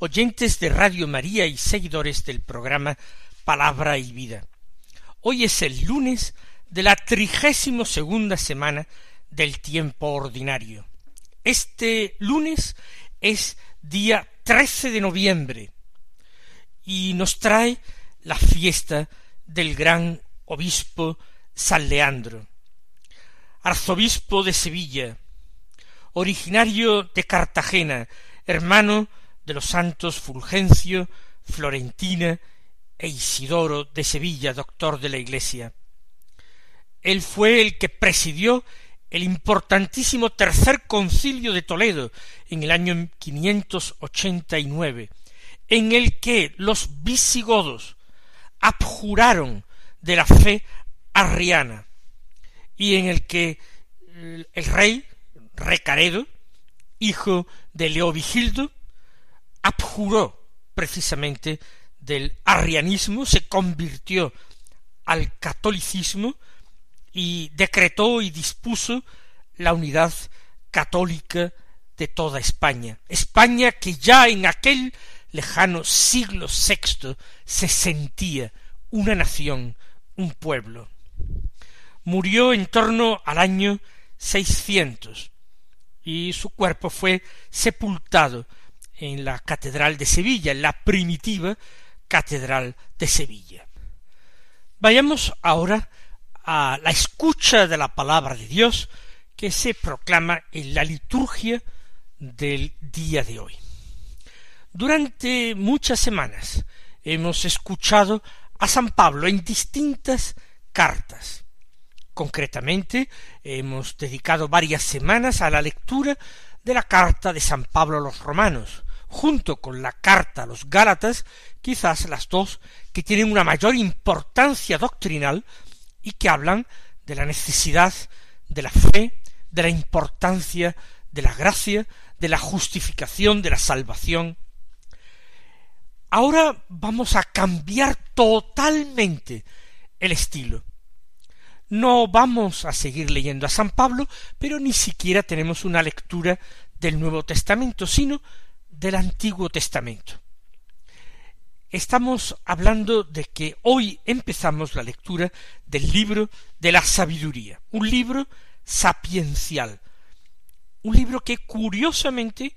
oyentes de Radio María y seguidores del programa Palabra y Vida. Hoy es el lunes de la trigésimo segunda semana del tiempo ordinario. Este lunes es día 13 de noviembre y nos trae la fiesta del gran obispo San Leandro, arzobispo de Sevilla, originario de Cartagena, hermano de los santos Fulgencio, Florentina e Isidoro de Sevilla, doctor de la Iglesia. Él fue el que presidió el importantísimo tercer concilio de Toledo en el año 589, en el que los visigodos abjuraron de la fe arriana y en el que el rey Recaredo, hijo de Leovigildo, abjuró precisamente del arrianismo, se convirtió al catolicismo y decretó y dispuso la unidad católica de toda España. España que ya en aquel lejano siglo sexto se sentía una nación, un pueblo. Murió en torno al año seiscientos y su cuerpo fue sepultado en la Catedral de Sevilla, en la primitiva Catedral de Sevilla. Vayamos ahora a la escucha de la palabra de Dios que se proclama en la liturgia del día de hoy. Durante muchas semanas hemos escuchado a San Pablo en distintas cartas. Concretamente, hemos dedicado varias semanas a la lectura de la carta de San Pablo a los romanos, junto con la carta a los Gálatas, quizás las dos que tienen una mayor importancia doctrinal y que hablan de la necesidad de la fe, de la importancia de la gracia, de la justificación, de la salvación. Ahora vamos a cambiar totalmente el estilo no vamos a seguir leyendo a San Pablo, pero ni siquiera tenemos una lectura del Nuevo Testamento, sino del Antiguo Testamento. Estamos hablando de que hoy empezamos la lectura del libro de la sabiduría, un libro sapiencial, un libro que curiosamente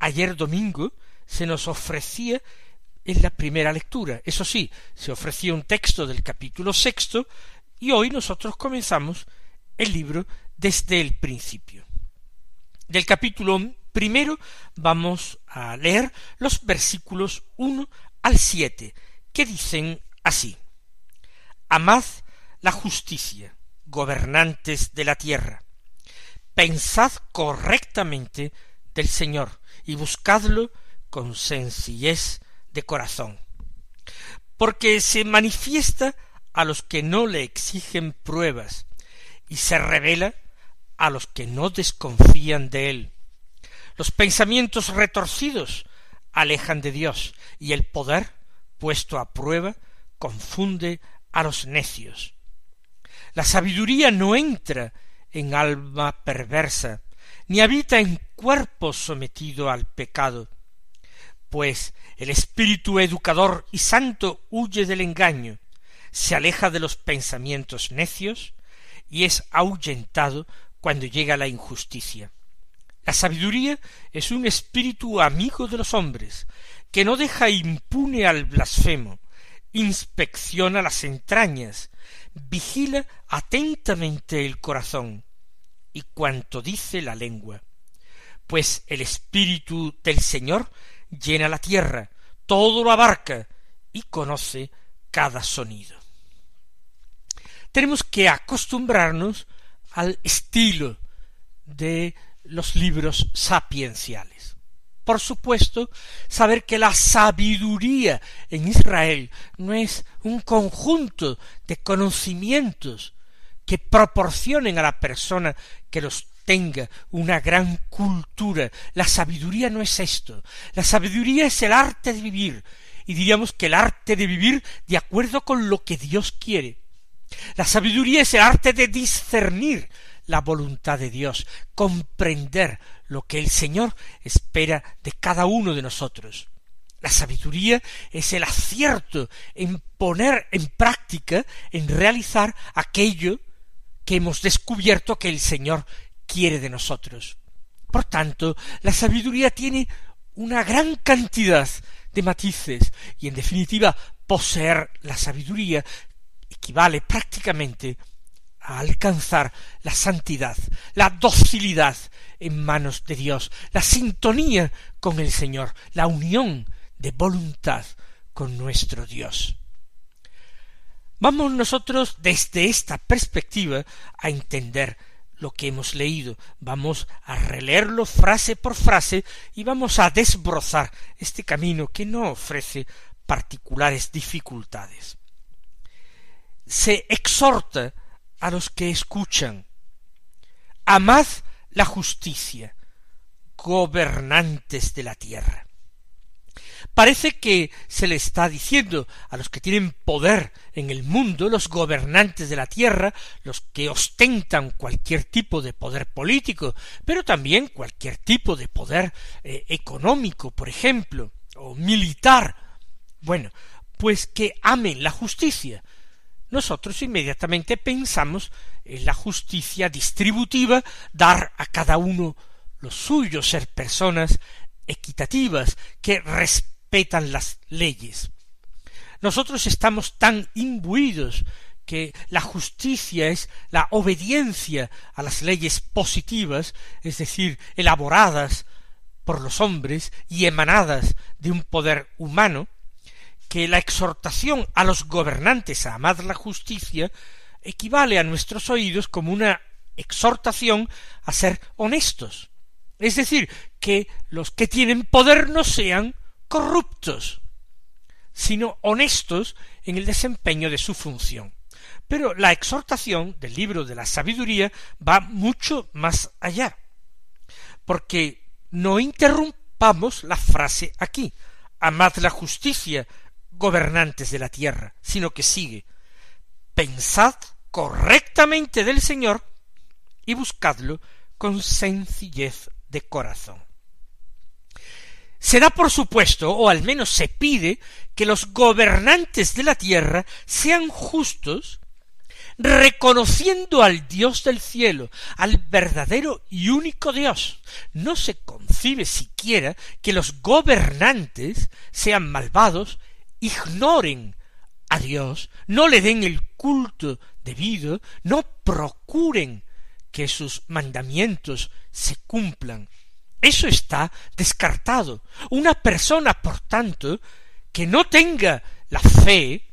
ayer domingo se nos ofrecía en la primera lectura. Eso sí, se ofrecía un texto del capítulo sexto y hoy nosotros comenzamos el libro desde el principio. Del capítulo primero vamos a leer los versículos uno al siete, que dicen así Amad la justicia, gobernantes de la tierra. Pensad correctamente del Señor y buscadlo con sencillez de corazón. Porque se manifiesta a los que no le exigen pruebas y se revela a los que no desconfían de él. Los pensamientos retorcidos alejan de Dios y el poder, puesto a prueba, confunde a los necios. La sabiduría no entra en alma perversa, ni habita en cuerpo sometido al pecado, pues el espíritu educador y santo huye del engaño, se aleja de los pensamientos necios y es ahuyentado cuando llega la injusticia. La sabiduría es un espíritu amigo de los hombres, que no deja impune al blasfemo, inspecciona las entrañas, vigila atentamente el corazón y cuanto dice la lengua. Pues el espíritu del Señor llena la tierra, todo lo abarca y conoce cada sonido tenemos que acostumbrarnos al estilo de los libros sapienciales. por supuesto, saber que la sabiduría en Israel no es un conjunto de conocimientos que proporcionen a la persona que los tenga una gran cultura. La sabiduría no es esto. La sabiduría es el arte de vivir, y diríamos que el arte de vivir de acuerdo con lo que Dios quiere. La sabiduría es el arte de discernir la voluntad de Dios, comprender lo que el Señor espera de cada uno de nosotros. La sabiduría es el acierto en poner en práctica, en realizar aquello que hemos descubierto que el Señor quiere de nosotros. Por tanto, la sabiduría tiene una gran cantidad de matices y en definitiva poseer la sabiduría equivale prácticamente a alcanzar la santidad, la docilidad en manos de Dios, la sintonía con el Señor, la unión de voluntad con nuestro Dios. Vamos nosotros desde esta perspectiva a entender lo que hemos leído, vamos a releerlo frase por frase y vamos a desbrozar este camino que no ofrece particulares dificultades. Se exhorta a los que escuchan. Amad la justicia, gobernantes de la tierra. Parece que se le está diciendo a los que tienen poder en el mundo, los gobernantes de la tierra, los que ostentan cualquier tipo de poder político, pero también cualquier tipo de poder eh, económico, por ejemplo, o militar. Bueno, pues que amen la justicia, nosotros inmediatamente pensamos en la justicia distributiva, dar a cada uno lo suyo, ser personas equitativas, que respetan las leyes. Nosotros estamos tan imbuidos que la justicia es la obediencia a las leyes positivas, es decir, elaboradas por los hombres y emanadas de un poder humano, que la exhortación a los gobernantes a amar la justicia equivale a nuestros oídos como una exhortación a ser honestos. Es decir, que los que tienen poder no sean corruptos, sino honestos en el desempeño de su función. Pero la exhortación del libro de la sabiduría va mucho más allá, porque no interrumpamos la frase aquí, amad la justicia, gobernantes de la tierra, sino que sigue pensad correctamente del Señor y buscadlo con sencillez de corazón. Se da por supuesto, o al menos se pide, que los gobernantes de la tierra sean justos, reconociendo al Dios del cielo, al verdadero y único Dios. No se concibe siquiera que los gobernantes sean malvados ignoren a Dios, no le den el culto debido, no procuren que sus mandamientos se cumplan. Eso está descartado. Una persona, por tanto, que no tenga la fe,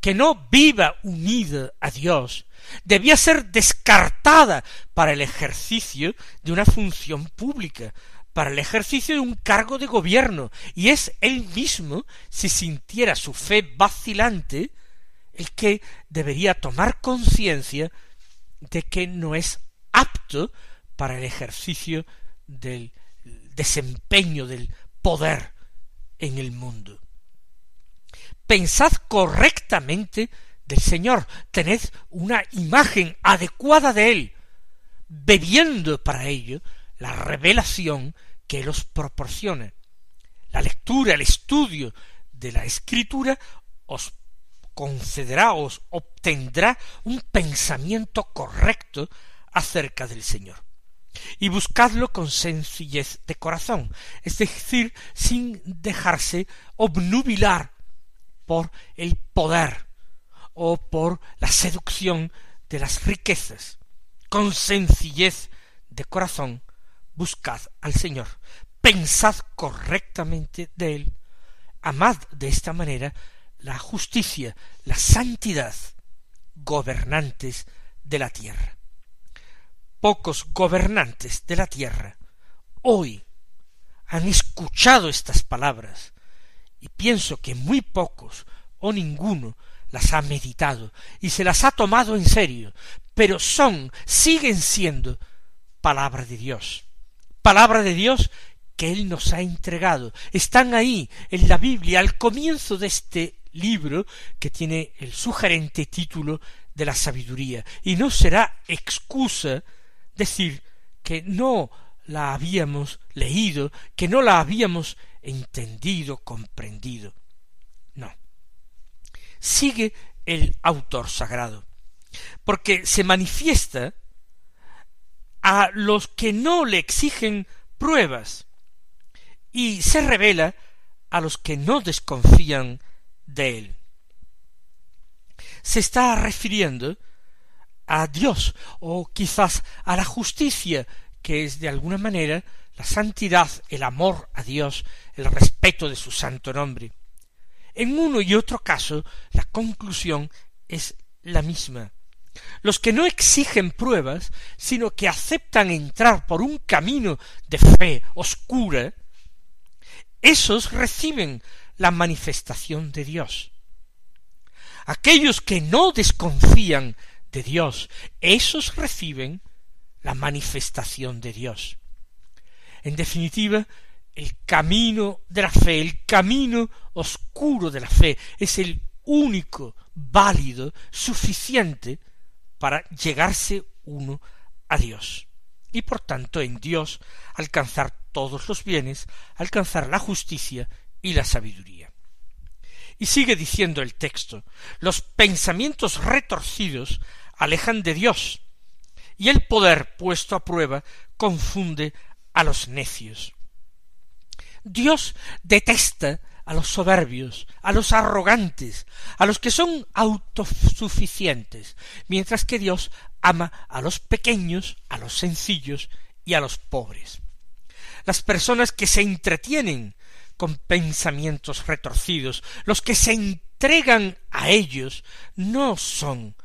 que no viva unida a Dios, debía ser descartada para el ejercicio de una función pública, para el ejercicio de un cargo de gobierno, y es él mismo, si sintiera su fe vacilante, el que debería tomar conciencia de que no es apto para el ejercicio del desempeño del poder en el mundo. Pensad correctamente del Señor, tened una imagen adecuada de Él, bebiendo para ello la revelación que los proporciona. La lectura, el estudio de la escritura os concederá, os obtendrá un pensamiento correcto acerca del Señor. Y buscadlo con sencillez de corazón, es decir, sin dejarse obnubilar por el poder o por la seducción de las riquezas. Con sencillez de corazón buscad al Señor, pensad correctamente de Él, amad de esta manera la justicia, la santidad, gobernantes de la tierra. Pocos gobernantes de la tierra hoy han escuchado estas palabras, y pienso que muy pocos o ninguno las ha meditado y se las ha tomado en serio, pero son, siguen siendo palabra de Dios, palabra de Dios que Él nos ha entregado. Están ahí en la Biblia al comienzo de este libro que tiene el sugerente título de la sabiduría. Y no será excusa decir que no la habíamos leído, que no la habíamos entendido, comprendido. No. Sigue el autor sagrado, porque se manifiesta a los que no le exigen pruebas y se revela a los que no desconfían de él. Se está refiriendo a Dios o quizás a la justicia, que es de alguna manera la santidad, el amor a Dios, el respeto de su santo nombre. En uno y otro caso, la conclusión es la misma. Los que no exigen pruebas, sino que aceptan entrar por un camino de fe oscura, esos reciben la manifestación de Dios. Aquellos que no desconfían de Dios, esos reciben la manifestación de Dios. En definitiva, el camino de la fe, el camino oscuro de la fe, es el único válido, suficiente para llegarse uno a Dios. Y por tanto en Dios alcanzar todos los bienes, alcanzar la justicia y la sabiduría. Y sigue diciendo el texto, los pensamientos retorcidos alejan de Dios, y el poder puesto a prueba confunde a los necios. Dios detesta a los soberbios, a los arrogantes, a los que son autosuficientes, mientras que Dios ama a los pequeños, a los sencillos y a los pobres. Las personas que se entretienen con pensamientos retorcidos, los que se entregan a ellos, no son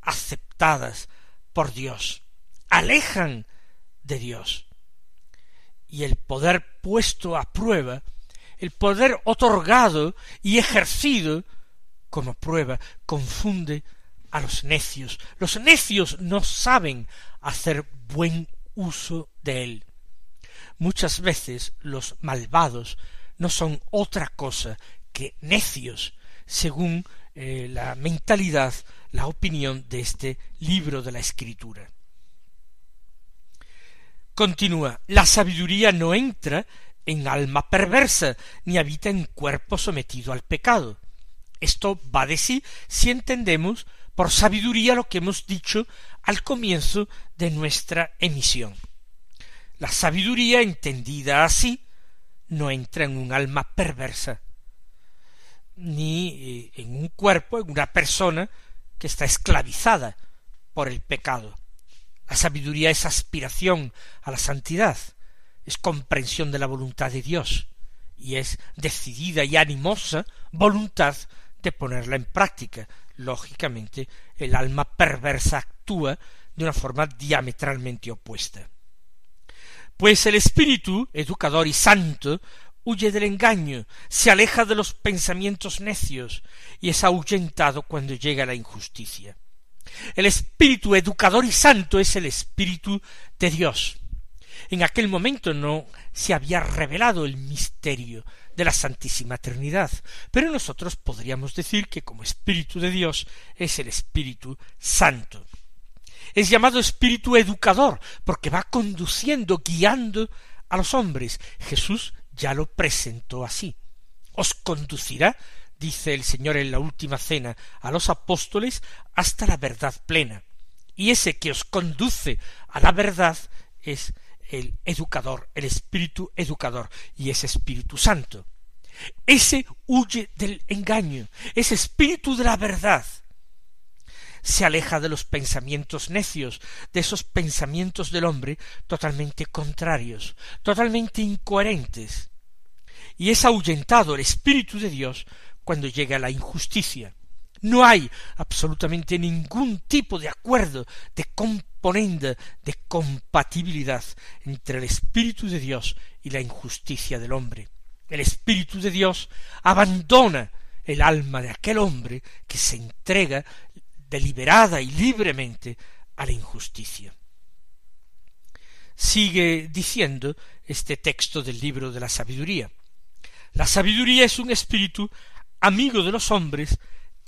aceptadas por Dios, alejan de Dios. Y el poder puesto a prueba el poder otorgado y ejercido como prueba confunde a los necios. Los necios no saben hacer buen uso de él. Muchas veces los malvados no son otra cosa que necios, según eh, la mentalidad, la opinión de este libro de la Escritura. Continúa, la sabiduría no entra en alma perversa, ni habita en cuerpo sometido al pecado. Esto va de sí si entendemos por sabiduría lo que hemos dicho al comienzo de nuestra emisión. La sabiduría entendida así no entra en un alma perversa, ni eh, en un cuerpo, en una persona que está esclavizada por el pecado. La sabiduría es aspiración a la santidad, es comprensión de la voluntad de Dios y es decidida y animosa voluntad de ponerla en práctica. Lógicamente, el alma perversa actúa de una forma diametralmente opuesta. Pues el espíritu, educador y santo, huye del engaño, se aleja de los pensamientos necios y es ahuyentado cuando llega la injusticia. El espíritu educador y santo es el espíritu de Dios, en aquel momento no se había revelado el misterio de la Santísima Trinidad, pero nosotros podríamos decir que como Espíritu de Dios es el Espíritu Santo. Es llamado Espíritu Educador, porque va conduciendo, guiando a los hombres. Jesús ya lo presentó así. Os conducirá, dice el Señor en la última cena, a los apóstoles hasta la verdad plena. Y ese que os conduce a la verdad es el educador, el espíritu educador, y ese Espíritu Santo. Ese huye del engaño, ese espíritu de la verdad. Se aleja de los pensamientos necios, de esos pensamientos del hombre totalmente contrarios, totalmente incoherentes. Y es ahuyentado el Espíritu de Dios cuando llega la injusticia. No hay absolutamente ningún tipo de acuerdo, de componenda, de compatibilidad entre el Espíritu de Dios y la injusticia del hombre. El Espíritu de Dios abandona el alma de aquel hombre que se entrega deliberada y libremente a la injusticia. Sigue diciendo este texto del libro de la sabiduría. La sabiduría es un espíritu amigo de los hombres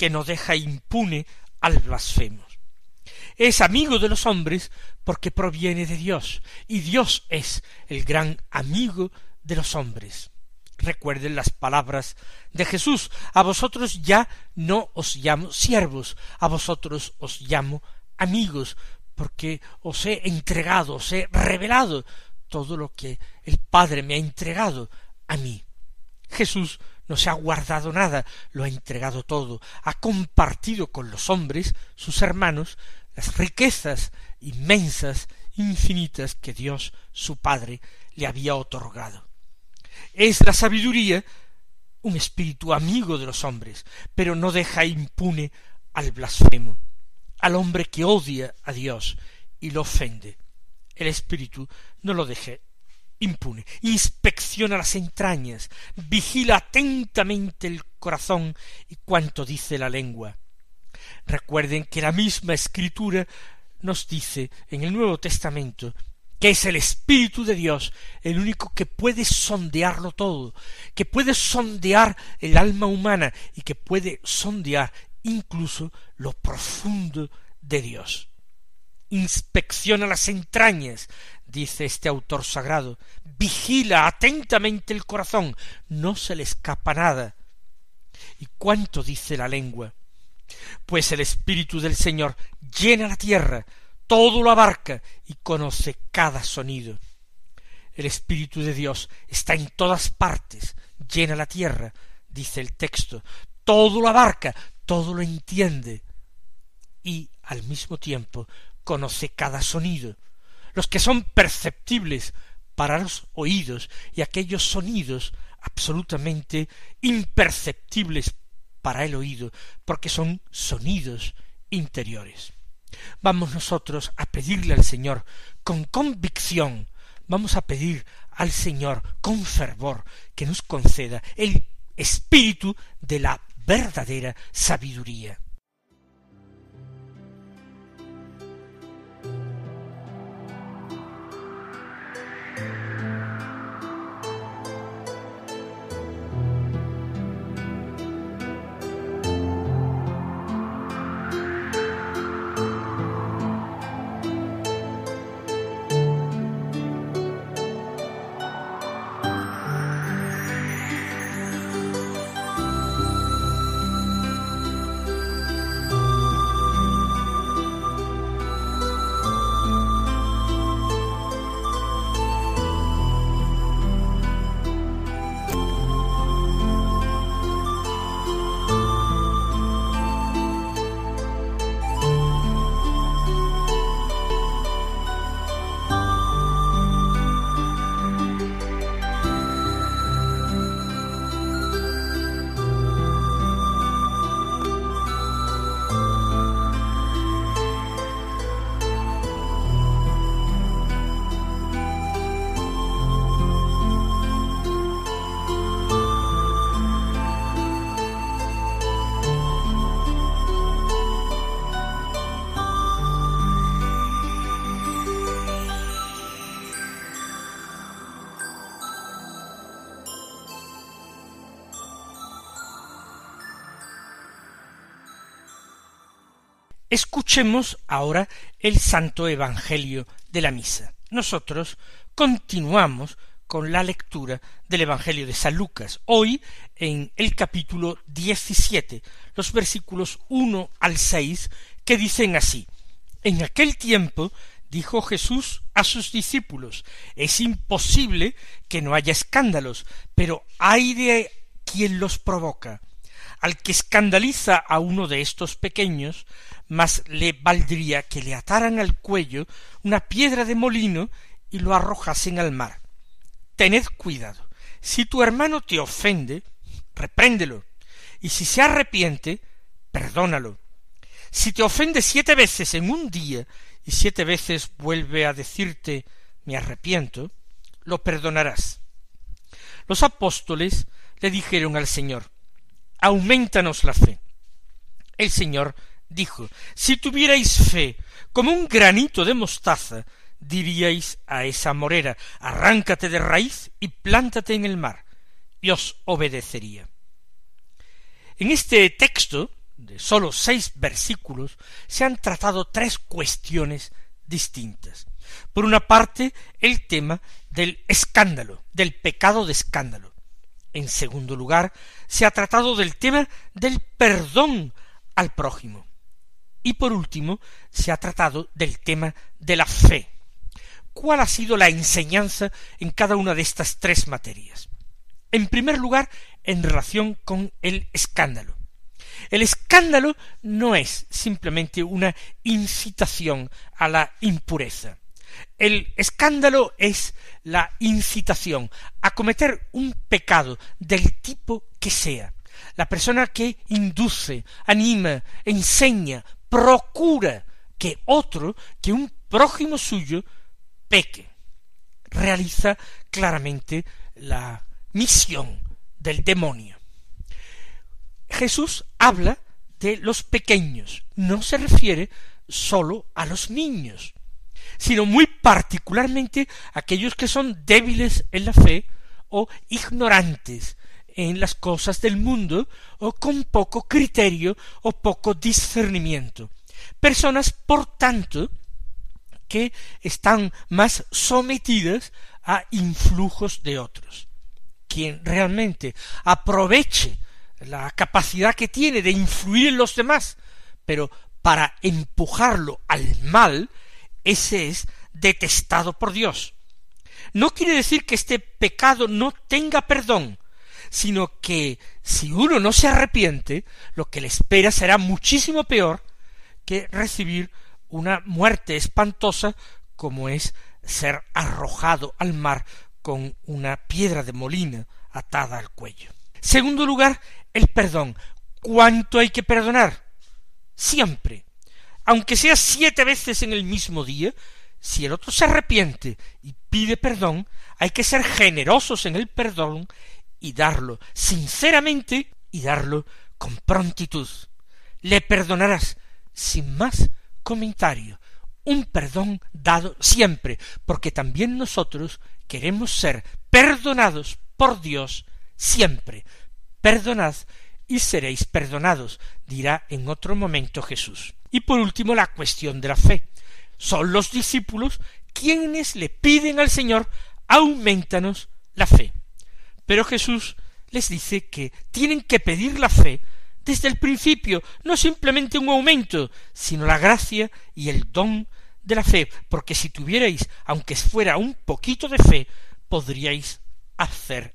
que no deja impune al blasfemo. Es amigo de los hombres porque proviene de Dios, y Dios es el gran amigo de los hombres. Recuerden las palabras de Jesús, a vosotros ya no os llamo siervos, a vosotros os llamo amigos, porque os he entregado, os he revelado todo lo que el Padre me ha entregado a mí. Jesús no se ha guardado nada, lo ha entregado todo, ha compartido con los hombres, sus hermanos, las riquezas inmensas, infinitas que Dios, su Padre, le había otorgado. Es la sabiduría un espíritu amigo de los hombres, pero no deja impune al blasfemo, al hombre que odia a Dios y lo ofende. El espíritu no lo deje impune, inspecciona las entrañas, vigila atentamente el corazón y cuanto dice la lengua. Recuerden que la misma escritura nos dice en el Nuevo Testamento que es el Espíritu de Dios el único que puede sondearlo todo, que puede sondear el alma humana y que puede sondear incluso lo profundo de Dios. Inspecciona las entrañas, dice este autor sagrado, vigila atentamente el corazón, no se le escapa nada. ¿Y cuánto dice la lengua? Pues el Espíritu del Señor llena la tierra, todo lo abarca y conoce cada sonido. El Espíritu de Dios está en todas partes, llena la tierra, dice el texto, todo lo abarca, todo lo entiende y al mismo tiempo conoce cada sonido, los que son perceptibles para los oídos y aquellos sonidos absolutamente imperceptibles para el oído, porque son sonidos interiores. Vamos nosotros a pedirle al Señor con convicción, vamos a pedir al Señor con fervor que nos conceda el espíritu de la verdadera sabiduría. Escuchemos ahora el Santo Evangelio de la Misa. Nosotros continuamos con la lectura del Evangelio de San Lucas, hoy en el capítulo diecisiete, los versículos uno al seis, que dicen así En aquel tiempo dijo Jesús a sus discípulos Es imposible que no haya escándalos, pero hay de quien los provoca al que escandaliza a uno de estos pequeños, más le valdría que le ataran al cuello una piedra de molino y lo arrojasen al mar. Tened cuidado. Si tu hermano te ofende, repréndelo, y si se arrepiente, perdónalo. Si te ofende siete veces en un día y siete veces vuelve a decirte me arrepiento, lo perdonarás. Los apóstoles le dijeron al Señor, aumentanos la fe. El Señor dijo, si tuvierais fe como un granito de mostaza, diríais a esa morera, arráncate de raíz y plántate en el mar, y os obedecería. En este texto, de sólo seis versículos, se han tratado tres cuestiones distintas. Por una parte, el tema del escándalo, del pecado de escándalo. En segundo lugar, se ha tratado del tema del perdón al prójimo. Y por último, se ha tratado del tema de la fe. ¿Cuál ha sido la enseñanza en cada una de estas tres materias? En primer lugar, en relación con el escándalo. El escándalo no es simplemente una incitación a la impureza. El escándalo es la incitación a cometer un pecado del tipo que sea. La persona que induce, anima, enseña, procura que otro, que un prójimo suyo, peque. Realiza claramente la misión del demonio. Jesús habla de los pequeños, no se refiere sólo a los niños, sino muy particularmente aquellos que son débiles en la fe o ignorantes en las cosas del mundo o con poco criterio o poco discernimiento. Personas, por tanto, que están más sometidas a influjos de otros. Quien realmente aproveche la capacidad que tiene de influir en los demás, pero para empujarlo al mal, ese es detestado por Dios. No quiere decir que este pecado no tenga perdón, sino que si uno no se arrepiente, lo que le espera será muchísimo peor que recibir una muerte espantosa como es ser arrojado al mar con una piedra de molina atada al cuello. Segundo lugar, el perdón. ¿Cuánto hay que perdonar? Siempre. Aunque sea siete veces en el mismo día, si el otro se arrepiente y pide perdón, hay que ser generosos en el perdón y darlo sinceramente y darlo con prontitud. Le perdonarás sin más comentario. Un perdón dado siempre, porque también nosotros queremos ser perdonados por Dios siempre. Perdonad y seréis perdonados, dirá en otro momento Jesús. Y por último la cuestión de la fe. Son los discípulos quienes le piden al Señor aumentanos la fe. Pero Jesús les dice que tienen que pedir la fe desde el principio, no simplemente un aumento, sino la gracia y el don de la fe, porque si tuvierais, aunque fuera un poquito de fe, podríais hacer